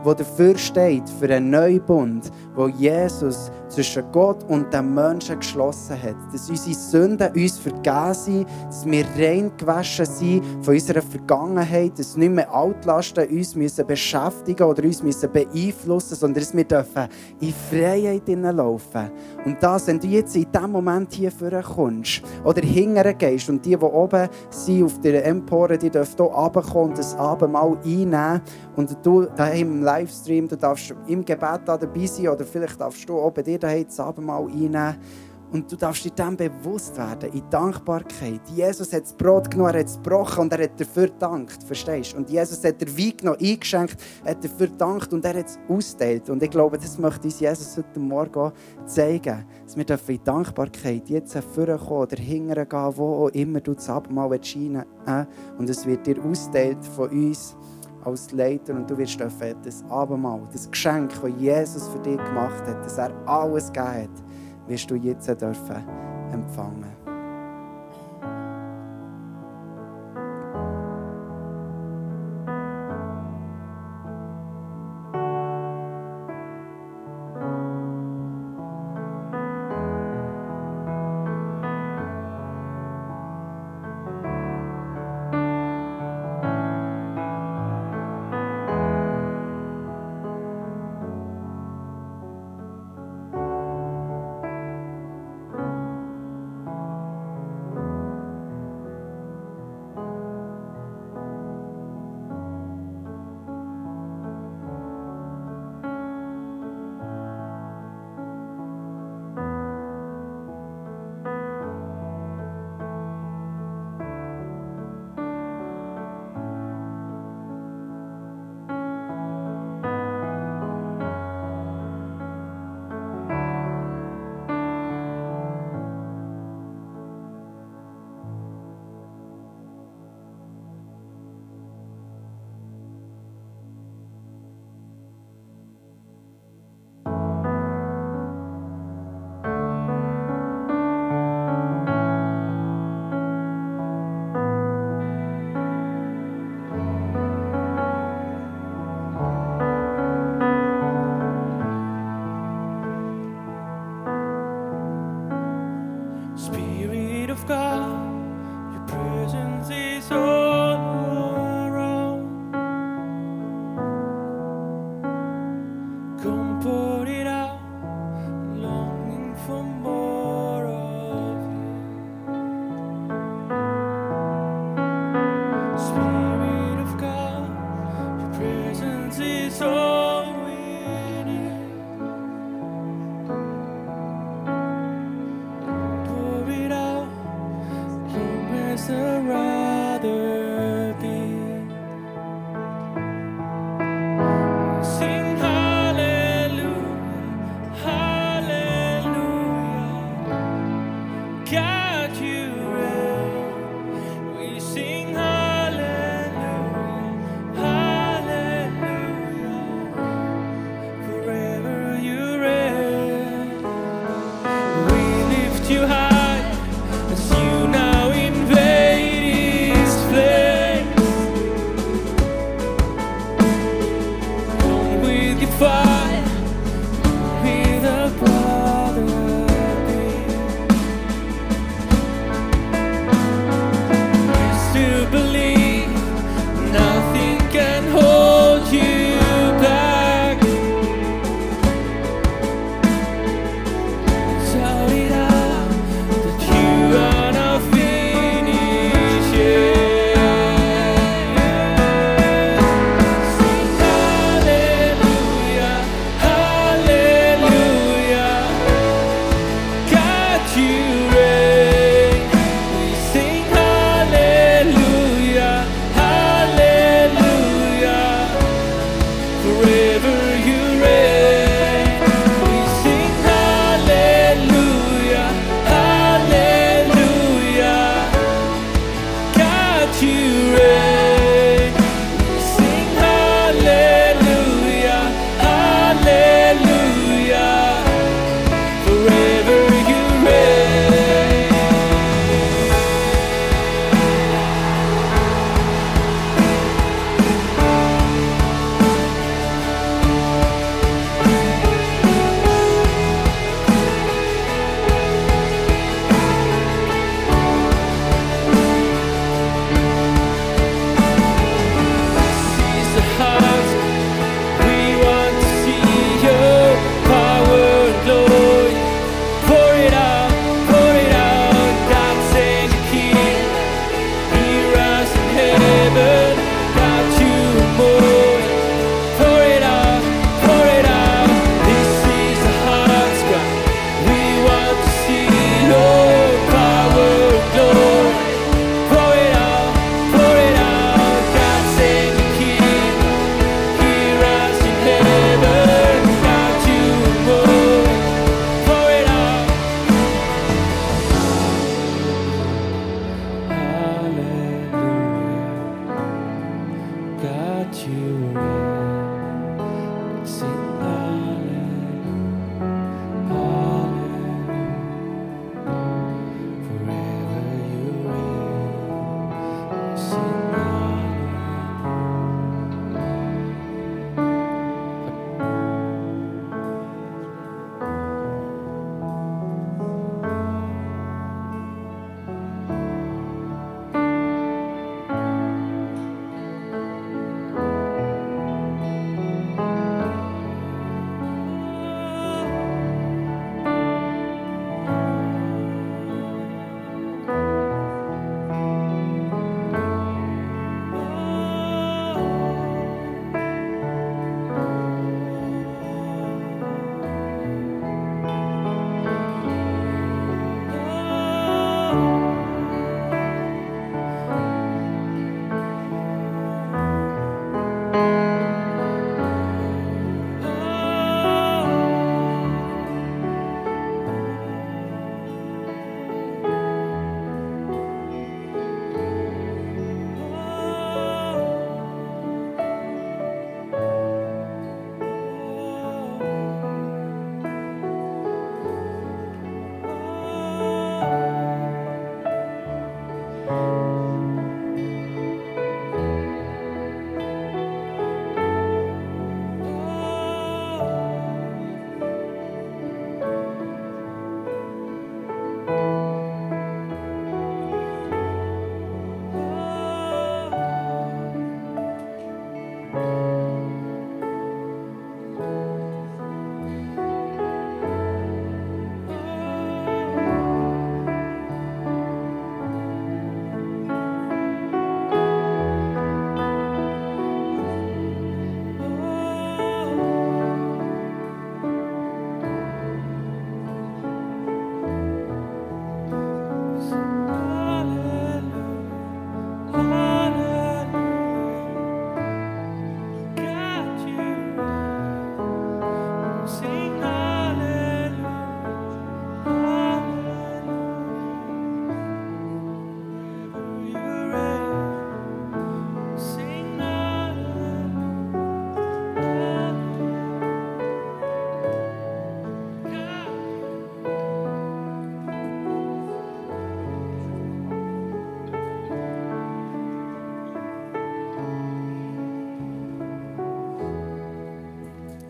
der dafür steht, für einen Neubund, wo Jesus zwischen Gott und den Menschen geschlossen hat. Dass unsere Sünden uns vergeben sind, dass wir rein gewaschen sind von unserer Vergangenheit, dass nicht mehr Altlasten uns müssen beschäftigen oder uns müssen beeinflussen sondern dass wir dürfen in Freiheit laufen Und das, wenn du jetzt in diesem Moment hier vorkommst. Oder hingern gehst und die, die oben sind auf der Empore, die dürfen hier runterkommen und das Abendmahl einnehmen. Und du daheim im Livestream, du darfst im Gebet da dabei sein oder vielleicht darfst du bei dir daheim das Abendmahl einnehmen. Und du darfst dir dem bewusst werden, in Dankbarkeit. Jesus hat das Brot genommen, er hat es gebrochen und er hat dafür gedankt, verstehst du? Und Jesus hat den Wein genommen, eingeschenkt, hat dafür gedankt und er hat es ausgeteilt. Und ich glaube, das möchte uns Jesus heute Morgen zeigen, dass wir dürfen in Dankbarkeit jetzt vorkommen oder hingern gehen, wo auch immer du das Abendmahl scheinen äh, Und es wird dir ausgeteilt von uns als Leiter und du wirst dürfen das Abendmahl, das Geschenk, das Jesus für dich gemacht hat, dass er alles gegeben hat, wirst du jetzt dürfen empfangen.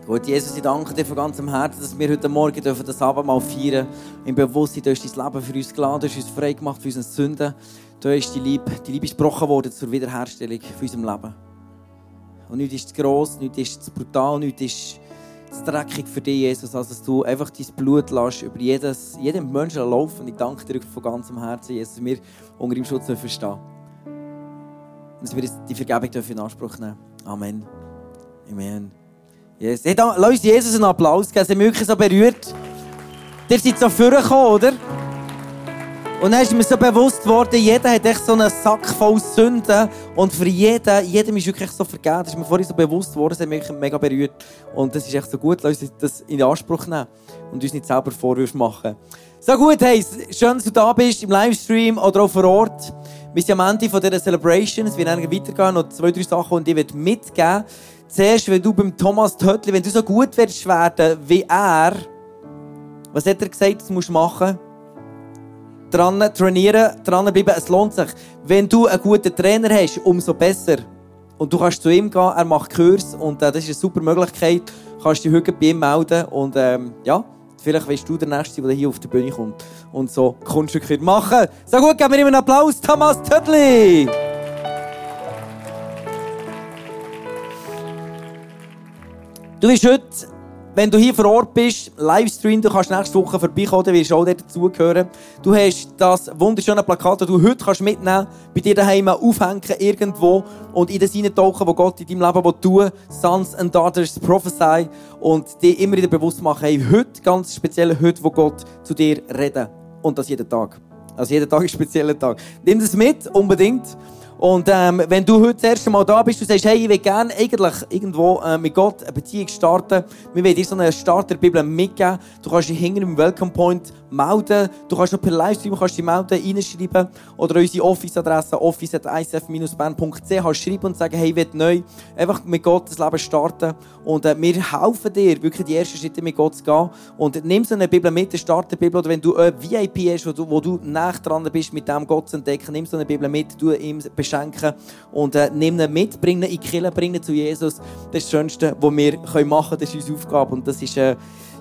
Gut, Jesus, ich danke dir von ganzem Herzen, dass wir heute Morgen dürfen das Abendmahl feiern Im Bewusstsein, du hast dein Leben für uns geladen, du hast uns frei gemacht von unseren Sünden. Du hast die Liebe, die Liebe ist gebrochen worden zur Wiederherstellung von unserem Leben. Und nichts ist zu gross, nichts ist zu brutal, nichts ist zu dreckig für dich, Jesus, als dass du einfach dein Blut lässt über jedes, jeden Menschen laufen. Und ich danke dir von ganzem Herzen, Jesus, dass wir unter dem Schutz dürfen stehen Und dass wir die Vergebung dürfen in Anspruch nehmen Amen. Amen. Yes. Hey, lass uns Jesus einen Applaus geben. Sie haben wirklich so berührt. Ihr seid so vorgekommen, oder? Und dann ist mir so bewusst geworden, jeder hat echt so einen Sack voll Sünden. Und für jeden, jedem ist wirklich so vergeben. Das ist mir vorhin so bewusst geworden, das hat mich mega berührt. Und das ist echt so gut, lass uns das in Anspruch nehmen und uns nicht selber Vorwürfe machen. So gut, hey, schön, dass du da bist, im Livestream oder auch vor Ort. Wir sind am Ende dieser Celebration. Es wird weitergehen, noch zwei, drei Sachen, und ich werde mitgeben. Zuerst, wenn du beim Thomas Töttli, wenn du so gut wirst werden wie er, was hat er gesagt, das musst du machen? Dran trainieren, dranbleiben, es lohnt sich. Wenn du einen guten Trainer hast, umso besser. Und du kannst zu ihm gehen, er macht Kurs und äh, das ist eine super Möglichkeit. Du kannst dich heute bei ihm melden und ähm, ja, vielleicht wirst du der Nächste, der hier auf die Bühne kommt und so Kunststücke machen. So gut, geben wir ihm einen Applaus, Thomas Töttli! Du bist heute, wenn du hier vor Ort bist, Livestream, du kannst nächste Woche vorbeikommen, dann wirst du auch dazugehören. Du hast das wunderschöne Plakat, das du heute kannst mitnehmen bei dir daheim aufhängen, irgendwo und in das hineintauchen, wo Gott in deinem Leben will tun Sons and Daughters Prophesy und dir immer wieder bewusst machen, hey, heute, ganz speziell heute, wo Gott zu dir reden. Und das jeden Tag. Also jeden Tag ist ein spezieller Tag. Nimm das mit, unbedingt. Und ähm, wenn du heute das erste Mal da bist, du sagst, hey, ich will gerne eigentlich irgendwo äh, mit Gott eine Beziehung starten, wir wollen dir so eine Starterbibel mitgeben. Du kannst dich hinten im Welcome Point melden. Du kannst noch per Livestream kannst dich melden, reinschreiben oder unsere Office-Adresse office.isf-bern.ch schreiben und sagen, hey, ich will neu einfach mit Gott das Leben starten. Und äh, wir helfen dir, wirklich die ersten Schritte mit Gott zu gehen. Und nimm so eine Bibel mit, eine Starterbibel. Oder wenn du eine VIP hast, wo du, wo du nah dran bist, mit dem Gott zu entdecken, nimm so eine Bibel mit, du ihm beschenken und äh, nimm ihn mit, bring ihn in die Kirche, bring ihn zu Jesus. Das ist das Schönste, was wir machen können. Das ist unsere Aufgabe. Und das ist, äh,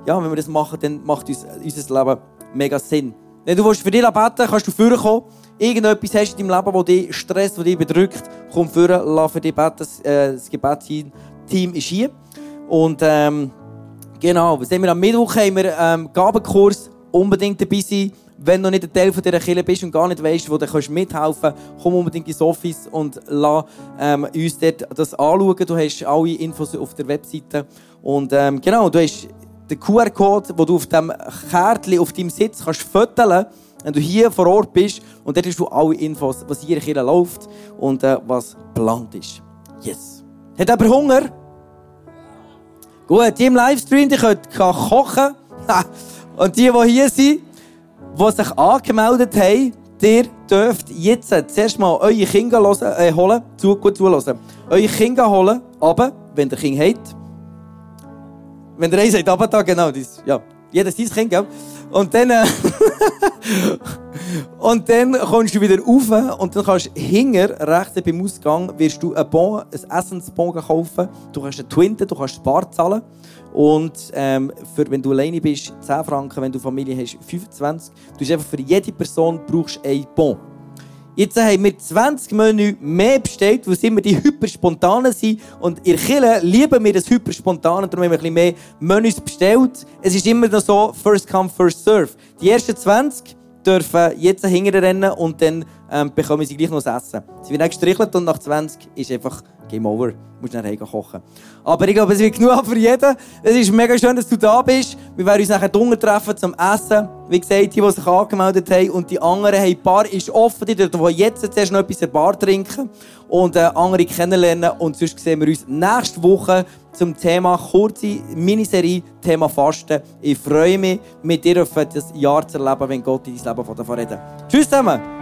ja, wenn wir das machen, dann macht uns unser Leben mega Sinn. Wenn du für dich beten kannst du vorkommen. Irgendetwas hast du in deinem Leben, das dich stresst, das dich bedrückt, komm vor, lass für dich beten. Das, äh, das Gebetsteam ist hier. Und ähm, genau, was haben wir am Mittwoch? Haben wir ähm, Gabenkurs. Unbedingt dabei sein. Wenn du nicht ein Teil dieser Kirche bist und gar nicht weißt, wo du kannst mithelfen kannst, komm unbedingt ins Office und lass ähm, uns dort das anschauen. Du hast alle Infos auf der Webseite. Und ähm, genau, du hast den QR-Code, den du auf dem Kärtchen auf deinem Sitz kannst fotografieren wenn du hier vor Ort bist. Und dort hast du alle Infos, was hier in läuft und äh, was geplant ist. Yes. Hat jemand Hunger? Gut, die im Livestream, die können kochen. und die, die hier sind, die sich angemeldet haben, ihr dürft jetzt zuerst mal eure Kinder hören, äh, holen, zu, gut zuhören. Eure Kinder holen, aber, wenn ihr Kind habt, wenn der eins sagt, aber da, genau, das, ja, jeder sein Kind, gell? Und dann, äh, und dann kommst du wieder rauf und dann kannst du hinter, rechts beim Ausgang, wirst du ein, bon, ein Essensbon kaufen. Du kannst eine Twinte, du kannst Bar zahlen. Und ähm, für, wenn du alleine bist, 10 Franken, wenn du Familie hast, 25. Du hast einfach für jede Person brauchst ein Bon. Jetzt haben wir 20 Menü mehr bestellt, weil es immer die hyperspontanen sind. Und in Chile lieben wir das hyperspontane, darum haben wir ein bisschen mehr Menüs bestellt. Es ist immer noch so, first come, first serve. Die ersten 20 dürfen jetzt hinterrennen und dann ähm, bekommen sie gleich noch das Essen. Sie werden gestrichelt und nach 20 ist einfach Game over. Du musst nachher kochen. Aber ich glaube, es wird genug für jeden. Es ist mega schön, dass du da bist. Wir werden uns nachher unten treffen zum Essen. Wie gesagt, die, die sich angemeldet haben. Und die anderen, hey, die Bar ist offen. Die dürfen jetzt zuerst noch etwas in der Bar trinken. Und äh, andere kennenlernen. Und sonst sehen wir uns nächste Woche zum Thema kurze Miniserie, Thema Fasten. Ich freue mich, mit dir das Jahr zu erleben, wenn Gott in dein Leben davon reden Tschüss zusammen!